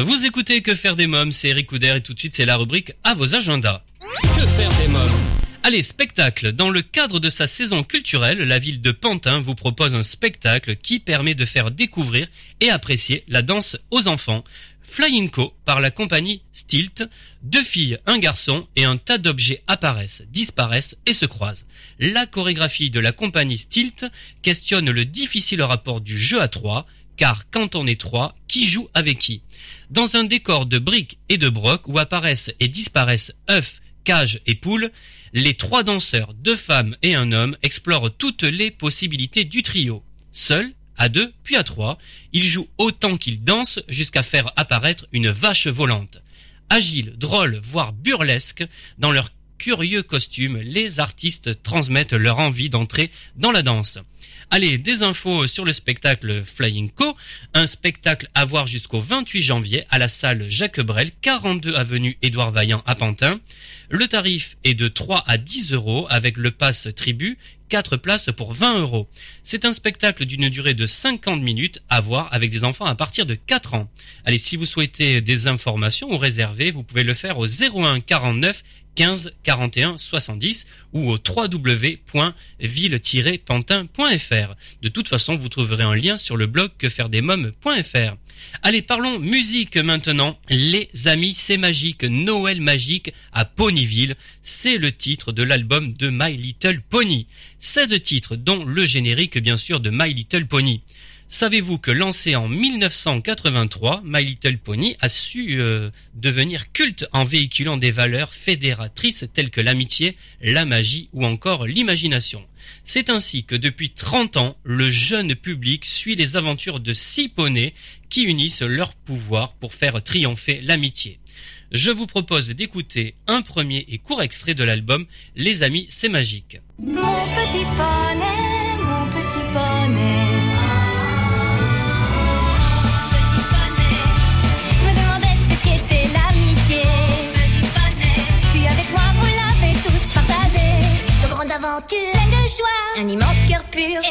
Vous écoutez Que faire des mômes, c'est Eric Couder et tout de suite c'est la rubrique à vos agendas. Que faire des mômes Allez, spectacle. Dans le cadre de sa saison culturelle, la ville de Pantin vous propose un spectacle qui permet de faire découvrir et apprécier la danse aux enfants. Flying Co par la compagnie Stilt. Deux filles, un garçon et un tas d'objets apparaissent, disparaissent et se croisent. La chorégraphie de la compagnie Stilt questionne le difficile rapport du jeu à trois, car quand on est trois, qui joue avec qui? Dans un décor de briques et de brocs où apparaissent et disparaissent œufs, cages et poules, les trois danseurs, deux femmes et un homme, explorent toutes les possibilités du trio. Seuls, à deux, puis à trois, ils jouent autant qu'ils dansent jusqu'à faire apparaître une vache volante. Agiles, drôles, voire burlesques, dans leurs curieux costumes, les artistes transmettent leur envie d'entrer dans la danse. Allez, des infos sur le spectacle Flying Co, un spectacle à voir jusqu'au 28 janvier à la salle Jacques Brel, 42 avenue Édouard Vaillant à Pantin. Le tarif est de 3 à 10 euros avec le pass tribu 4 places pour 20 euros. C'est un spectacle d'une durée de 50 minutes à voir avec des enfants à partir de 4 ans. Allez, si vous souhaitez des informations ou réserver, vous pouvez le faire au 01 49 15 41 70 ou au www.ville-pantin.fr. De toute façon, vous trouverez un lien sur le blog quefairedesmoms.fr. Allez, parlons musique maintenant. Les amis, c'est magique. Noël magique à Ponyville. C'est le titre de l'album de My Little Pony. 16 titres, dont le générique, bien sûr, de My Little Pony. Savez-vous que lancé en 1983, My Little Pony a su euh, devenir culte en véhiculant des valeurs fédératrices telles que l'amitié, la magie ou encore l'imagination? C'est ainsi que depuis 30 ans, le jeune public suit les aventures de six poneys qui unissent leurs pouvoirs pour faire triompher l'amitié. Je vous propose d'écouter un premier et court extrait de l'album Les amis, c'est magique.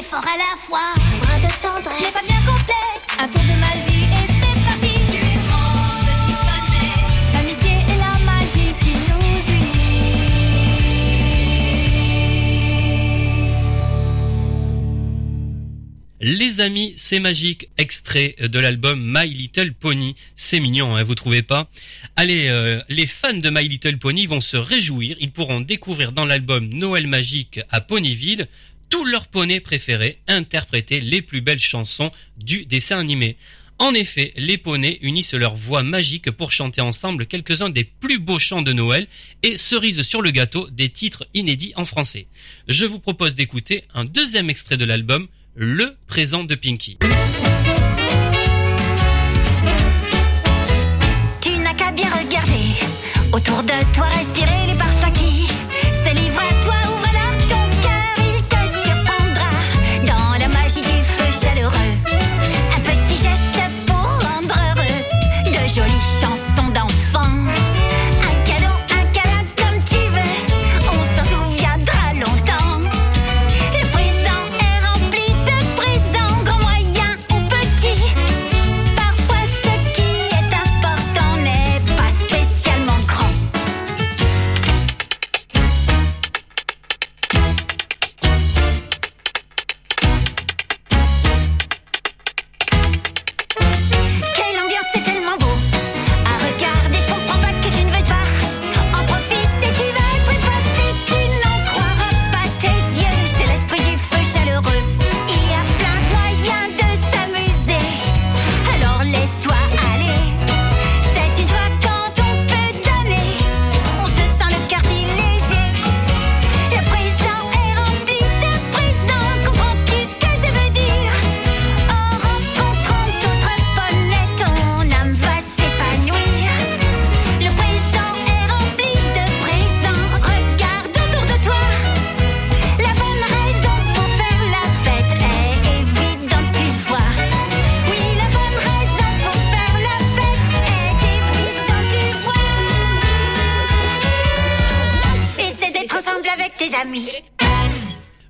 Fort à la fois, brin de tendresse, n'est pas bien complexe, un tour de magie et c'est parti. Tu es mon petit l'amitié et la magie qui nous unit. Les amis, c'est magique, extrait de l'album My Little Pony. C'est mignon, hein, vous trouvez pas? Allez, euh, les fans de My Little Pony vont se réjouir. Ils pourront découvrir dans l'album Noël Magique à Ponyville tous leurs poneys préférés interpréter les plus belles chansons du dessin animé. En effet, les poneys unissent leurs voix magiques pour chanter ensemble quelques-uns des plus beaux chants de Noël et cerise sur le gâteau des titres inédits en français. Je vous propose d'écouter un deuxième extrait de l'album, Le présent de Pinky.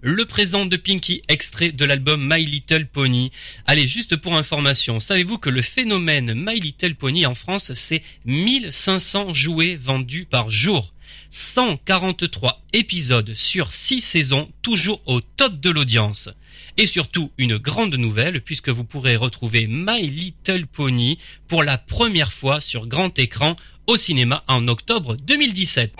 Le présent de Pinky, extrait de l'album My Little Pony. Allez, juste pour information, savez-vous que le phénomène My Little Pony en France, c'est 1500 jouets vendus par jour 143 épisodes sur 6 saisons, toujours au top de l'audience. Et surtout, une grande nouvelle, puisque vous pourrez retrouver My Little Pony pour la première fois sur grand écran au cinéma en octobre 2017.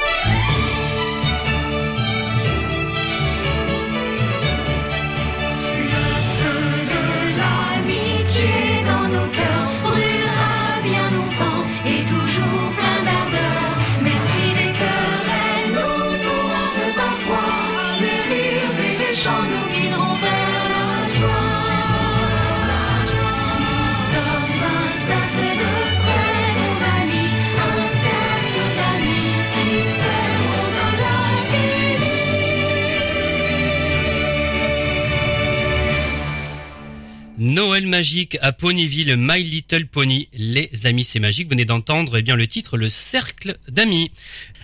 Magique à Ponyville, My Little Pony, les amis c'est magique. Vous venez d'entendre eh bien le titre, le cercle d'amis.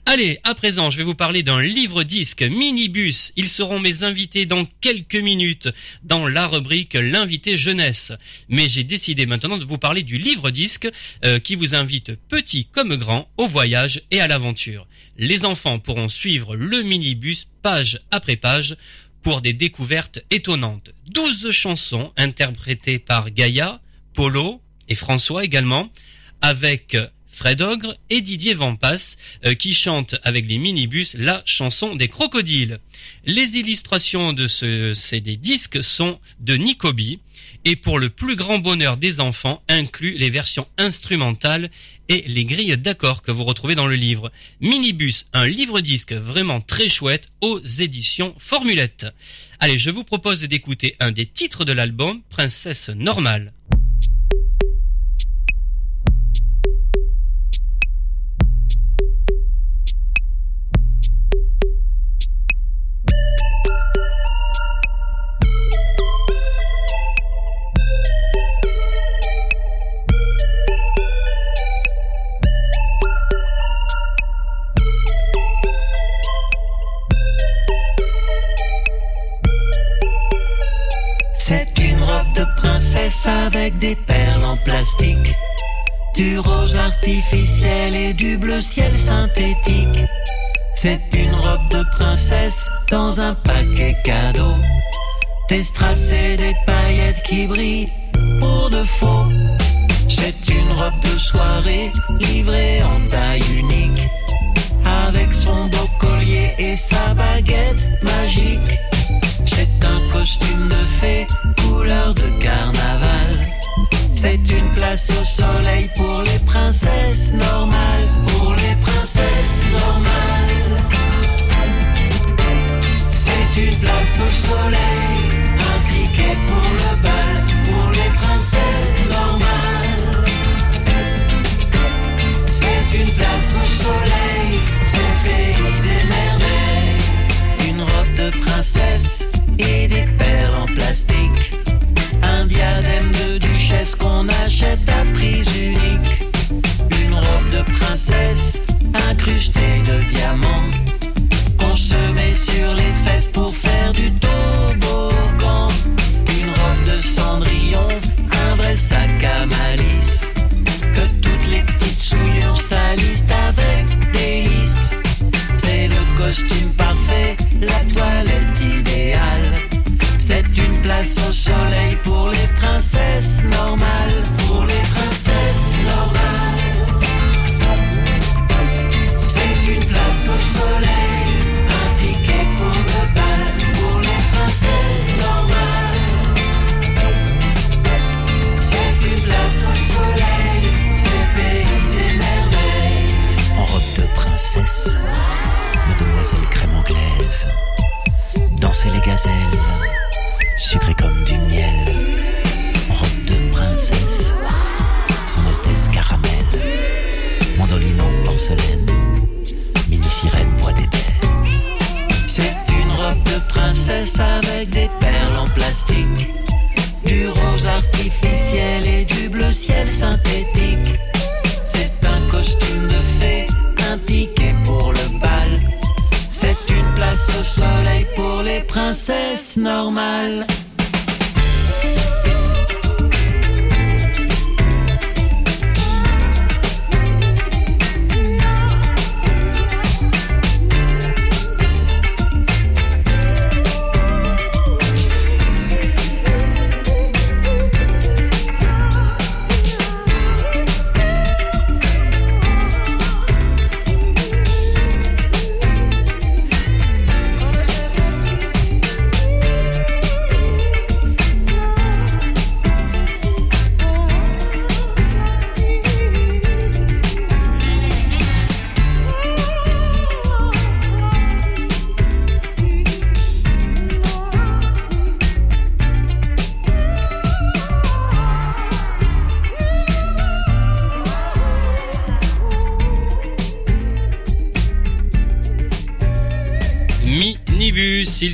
Allez, à présent, je vais vous parler d'un livre-disque minibus. Ils seront mes invités dans quelques minutes dans la rubrique l'invité jeunesse. Mais j'ai décidé maintenant de vous parler du livre-disque euh, qui vous invite petit comme grand au voyage et à l'aventure. Les enfants pourront suivre le minibus page après page pour des découvertes étonnantes. 12 chansons interprétées par Gaïa, Polo et François également, avec Fred Ogre et Didier Vampas euh, qui chantent avec les minibus la chanson des crocodiles. Les illustrations de ce CD disque sont de Nicobi et pour le plus grand bonheur des enfants inclut les versions instrumentales et les grilles d'accords que vous retrouvez dans le livre. Minibus, un livre-disque vraiment très chouette aux éditions Formulette. Allez, je vous propose d'écouter un des titres de l'album, Princesse Normale. C'est une robe de princesse avec des perles en plastique, du rose artificiel et du bleu ciel synthétique. C'est une robe de princesse dans un paquet cadeau, et des paillettes qui brillent pour de faux. C'est une robe de soirée livrée en taille unique, avec son beau collier et sa baguette normale.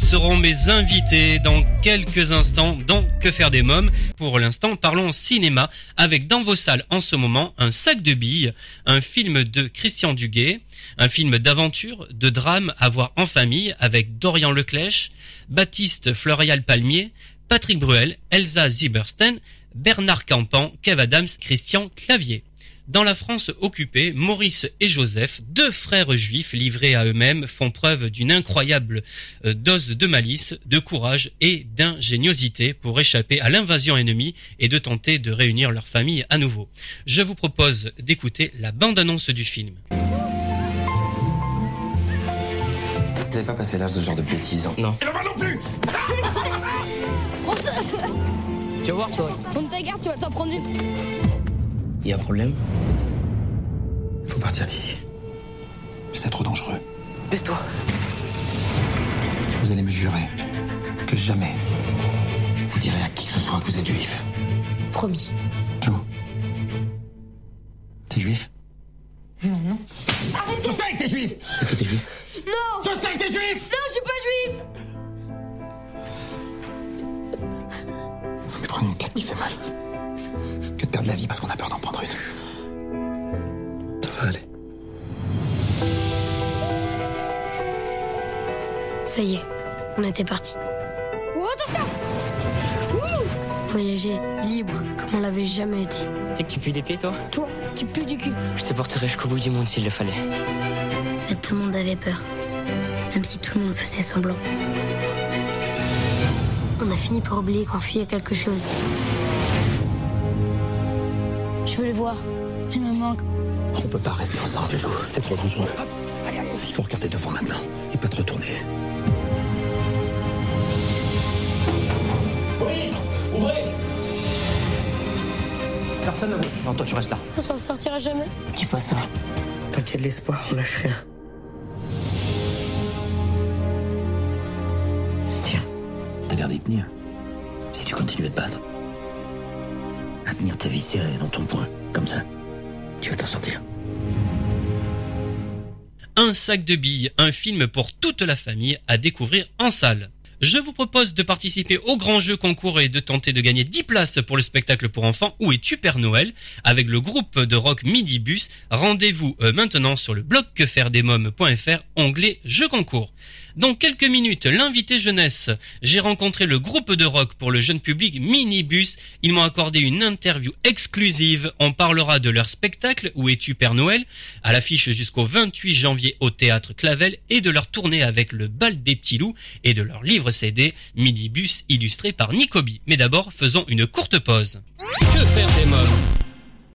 Seront mes invités dans quelques instants dans Que faire des mômes. Pour l'instant, parlons cinéma avec dans vos salles en ce moment un sac de billes, un film de Christian Duguay, un film d'aventure, de drame à voir en famille avec Dorian Leclèche, Baptiste Florial Palmier, Patrick Bruel, Elsa Zieberstein, Bernard Campan, Kev Adams, Christian Clavier. Dans la France occupée, Maurice et Joseph, deux frères juifs livrés à eux-mêmes, font preuve d'une incroyable euh, dose de malice, de courage et d'ingéniosité pour échapper à l'invasion ennemie et de tenter de réunir leur famille à nouveau. Je vous propose d'écouter la bande-annonce du film. N'avez pas passé l'âge de ce genre de bêtises. hein. Non. Tu vas voir, toi. Monte ta garde, tu vas t'en prendre une. Y a un problème Faut partir d'ici. C'est trop dangereux. Baisse-toi. Vous allez me jurer que jamais vous direz à qui que ce soit que vous êtes juif. Promis. Joe. T'es juif? Ça y est, on était parti. Oh, attention Voyager libre comme on l'avait jamais été. Tu sais que tu pues des pieds, toi? Toi, tu pues du cul. Je te porterai jusqu'au bout du monde s'il le fallait. Mais tout le monde avait peur. Même si tout le monde faisait semblant. On a fini par oublier qu'on fuyait quelque chose. Je veux les voir. Il me manque. On peut pas rester ensemble. C'est trop dangereux. Il faut regarder devant maintenant et pas te retourner. Personne ne bouge. Non, toi tu restes là. On s'en sortira jamais. Dis pas ça. Tant qu'il y a de l'espoir, on lâche rien. Tiens, t'as l'air d'y tenir. Si tu continues à te battre, à tenir ta vie serrée dans ton poing, comme ça, tu vas t'en sortir. Un sac de billes, un film pour toute la famille à découvrir en salle. Je vous propose de participer au grand jeu concours et de tenter de gagner 10 places pour le spectacle pour enfants Où es-tu Père Noël? Avec le groupe de rock Midibus. Rendez-vous euh, maintenant sur le blog quefairedesmoms.fr onglet jeu concours. Dans quelques minutes, l'invité jeunesse. J'ai rencontré le groupe de rock pour le jeune public Minibus. Ils m'ont accordé une interview exclusive. On parlera de leur spectacle Où es-tu Père Noël? À l'affiche jusqu'au 28 janvier au théâtre Clavel et de leur tournée avec le bal des petits loups et de leur livre CD Minibus illustré par Nicobi. Mais d'abord, faisons une courte pause. Que faire des mômes?